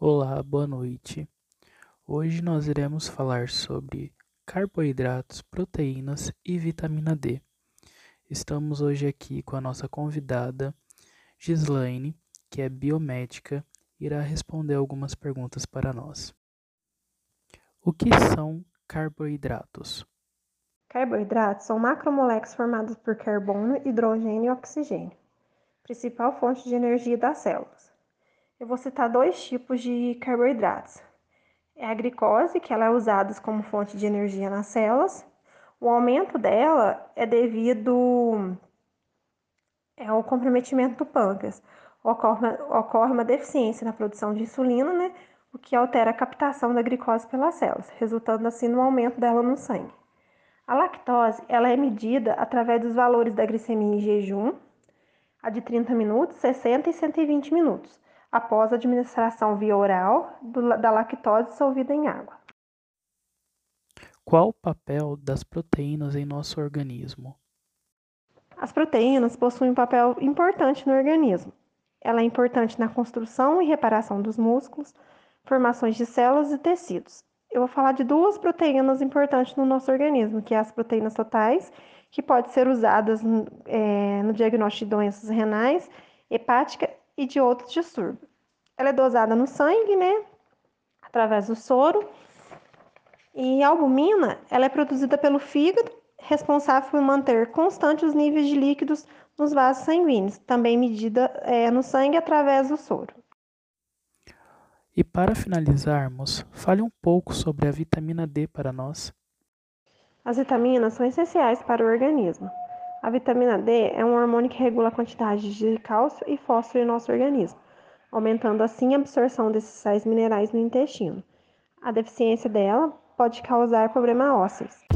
Olá, boa noite. Hoje nós iremos falar sobre carboidratos, proteínas e vitamina D. Estamos hoje aqui com a nossa convidada Gislaine, que é biomédica, irá responder algumas perguntas para nós. O que são carboidratos? Carboidratos são macromoléculas formadas por carbono, hidrogênio e oxigênio, principal fonte de energia das células. Eu vou citar dois tipos de carboidratos. É a glicose, que ela é usada como fonte de energia nas células. O aumento dela é devido ao comprometimento do pâncreas. Ocorre, ocorre uma deficiência na produção de insulina, né, o que altera a captação da glicose pelas células, resultando assim no aumento dela no sangue. A lactose ela é medida através dos valores da glicemia em jejum, a de 30 minutos, 60 e 120 minutos após a administração via oral do, da lactose dissolvida em água. Qual o papel das proteínas em nosso organismo? As proteínas possuem um papel importante no organismo. Ela é importante na construção e reparação dos músculos, formações de células e tecidos. Eu vou falar de duas proteínas importantes no nosso organismo, que é as proteínas totais, que podem ser usadas é, no diagnóstico de doenças renais, hepática e de outros distúrbios. Ela é dosada no sangue, né? Através do soro. E a albumina, ela é produzida pelo fígado, responsável por manter constantes os níveis de líquidos nos vasos sanguíneos, também medida é, no sangue através do soro. E para finalizarmos, fale um pouco sobre a vitamina D para nós. As vitaminas são essenciais para o organismo. A vitamina D é um hormônio que regula a quantidade de cálcio e fósforo em nosso organismo, aumentando assim a absorção desses sais minerais no intestino. A deficiência dela pode causar problemas ósseos.